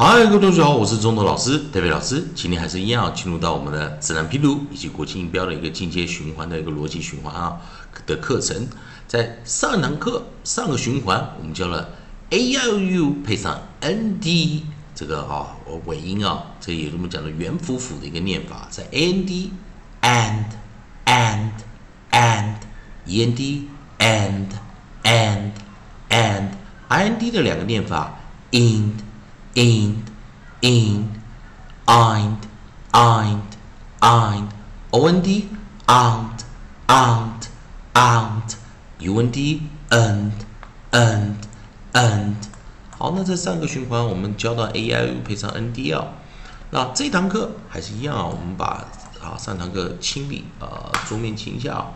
嗨，各位同学好，我是中头老师，戴维老师。今天还是一样进入到我们的自然拼读以及国际音标的一个进阶循环的一个逻辑循环啊的课程。在上一堂课上个循环，我们教了 a i o u 配上 n d 这个啊尾音啊，这也是我们讲的元辅辅的一个念法，在 a n d and and and e n d and and and i n d 的两个念法 in。In, in, eind, eind, eind, ond, aunt, aunt, aunt, und, and, and, and。好，那这三个循环我们教到 a i u 配上 n d 啊。那这堂课还是一样啊，我们把啊上堂课清理啊桌面清一下啊。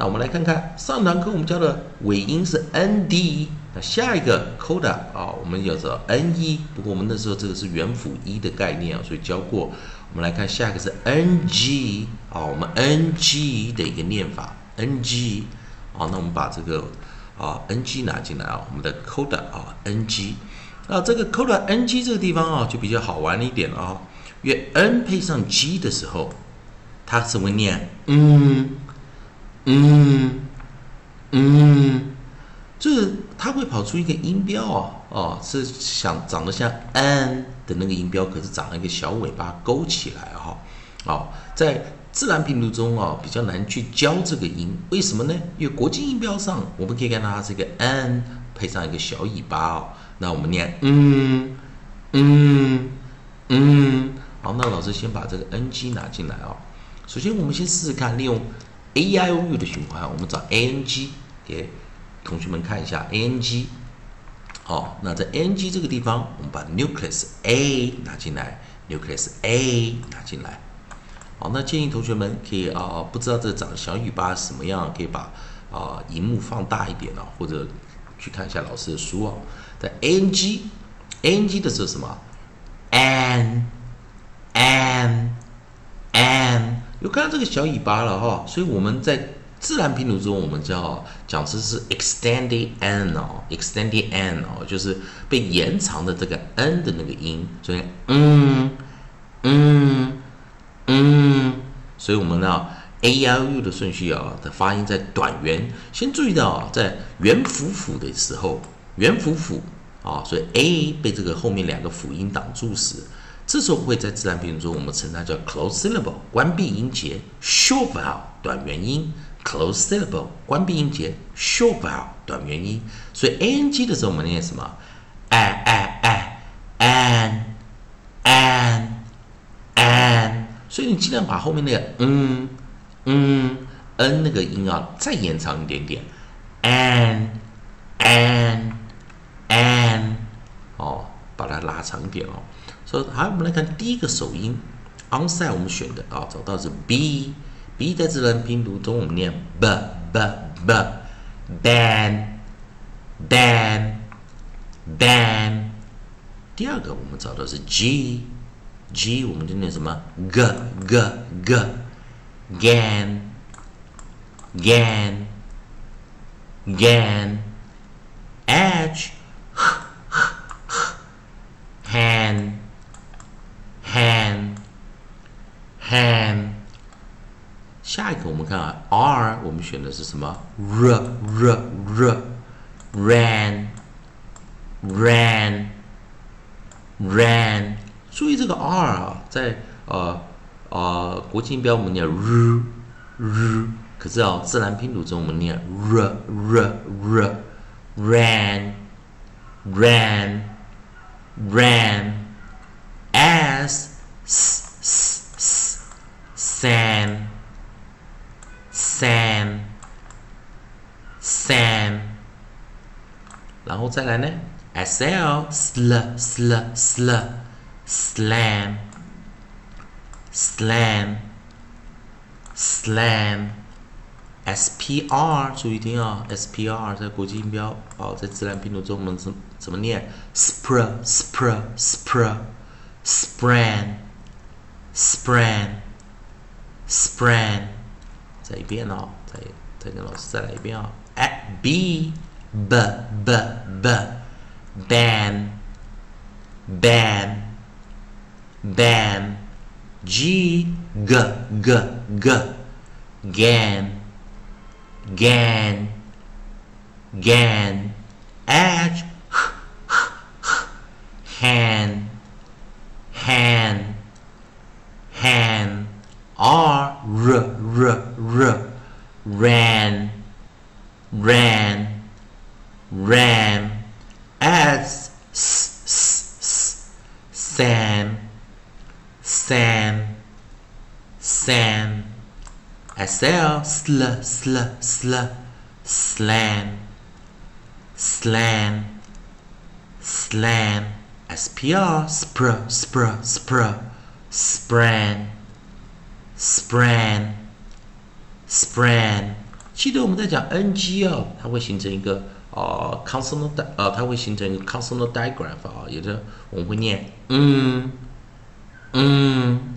那我们来看看上堂课我们教的尾音是 n d。那下一个 coda 啊，我们叫做 ne，，不过我们那时候这个是元辅一的概念啊，所以教过。我们来看下一个是 n g 啊，我们 n g 的一个念法 n g 好，那我们把这个啊 n g 拿进来啊，我们的 coda 啊 n g 那这个 coda n g 这个地方啊就比较好玩一点了啊，因为 n 配上 g 的时候，它是会念嗯嗯嗯。就是它会跑出一个音标哦，哦，是想长得像 n 的那个音标，可是长了一个小尾巴勾起来哈，哦，在自然拼读中哦比较难去教这个音，为什么呢？因为国际音标上我们可以看到它是一个 n 配上一个小尾巴哦，那我们念嗯嗯嗯，好，那老师先把这个 n g 拿进来哦，首先我们先试试看利用 a i o u 的循环，我们找 a n g 给。同学们看一下 a n g，好，那在 a n g 这个地方，我们把 nucleus a 拿进来，nucleus a 拿进来。好，那建议同学们可以啊，不知道这长小尾巴什么样，可以把啊荧幕放大一点啊，或者去看一下老师的书哦。在 a n g a n g 的是什么？an an an，有看到这个小尾巴了哈，所以我们在。自然拼读中，我们叫讲词是 extended n 哦，extended n 哦，就是被延长的这个 n 的那个音，所以嗯嗯嗯，所以我们呢 a l u 的顺序啊的发音在短元，先注意到啊，在元辅辅的时候，元辅辅啊，所以 a 被这个后面两个辅音挡住时，这时候会在自然拼读中我们称它叫 close syllable 关闭音节，short vowel 短元音。close syllable 关闭音节，short vowel 短元音，所以 a n g 的时候我们念什么？a a a an an an，所以你尽量把后面那个嗯嗯 n 那个音啊再延长一点点，an an an，哦，把它拉长一点哦。好，我们来看第一个首音，onside 我们选的啊，找到是 b。b 在自然拼读中，我们念 b b b，ban ban ban。第二个我们找到是 g g，我们就念什么 g g g，gan gan gan。h hand。下一个我们看啊，r 我们选的是什么？r r r ran ran ran。注意这个 r 啊，在呃呃国际音标我们念 r r，可是啊自然拼读中我们念 r r r ran ran ran as s s s san Sam, Sam，然后再来呢？S L, sl, sl, sl, slam, slam, slam。S P R，注意听啊！S P R 在国际音标哦，在自然拼读中我们怎怎么念？Spr, spr, spr, spran, spran, spran。再一遍哦，再再跟老师再来一遍哦。a b b b b. Ban ban ban g g g g. Gan. Gan. Gan sl sl sl sl slam slam slam spr spr spr spr spran spran spran 记得我们在讲 ng 哦，它会形成一个呃 consonant 呃，它会形成一个 consonant digraph 啊，也就是我们会念嗯嗯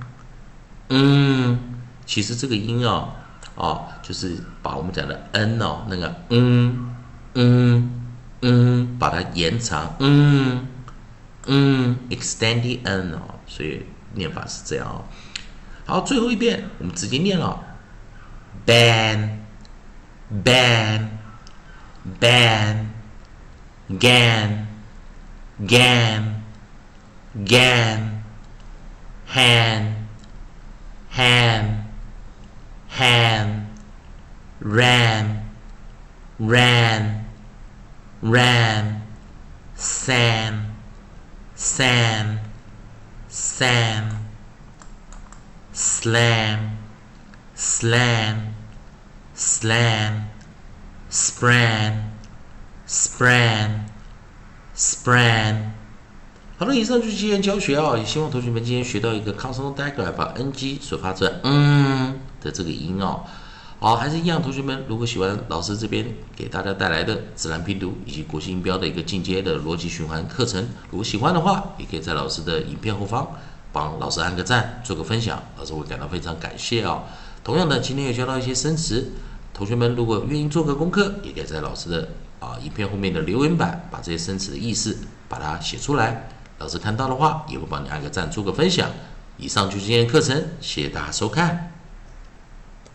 嗯，其实这个音哦哦，就是把我们讲的 n 哦那个嗯嗯嗯，把它延长嗯嗯 extended n 哦，所以念法是这样哦。好，最后一遍我们直接念了 ban ban ban gan gan gan hand hand hand ran ran ran sam sam sam slam slam slam spran spran spran 好了，以上就是今天教学啊，也希望同学们今天学到一个 consonant digraph 把 ng 所发出嗯的这个音哦。好，还是一样，同学们如果喜欢老师这边给大家带来的自然拼读以及国际音标的一个进阶的逻辑循环课程，如果喜欢的话，也可以在老师的影片后方帮老师按个赞，做个分享，老师会感到非常感谢哦。同样的，今天也教到一些生词，同学们如果愿意做个功课，也可以在老师的啊影片后面的留言板把这些生词的意思把它写出来。老师看到的话，也会帮你按个赞，做个分享。以上就是今天课程，谢谢大家收看。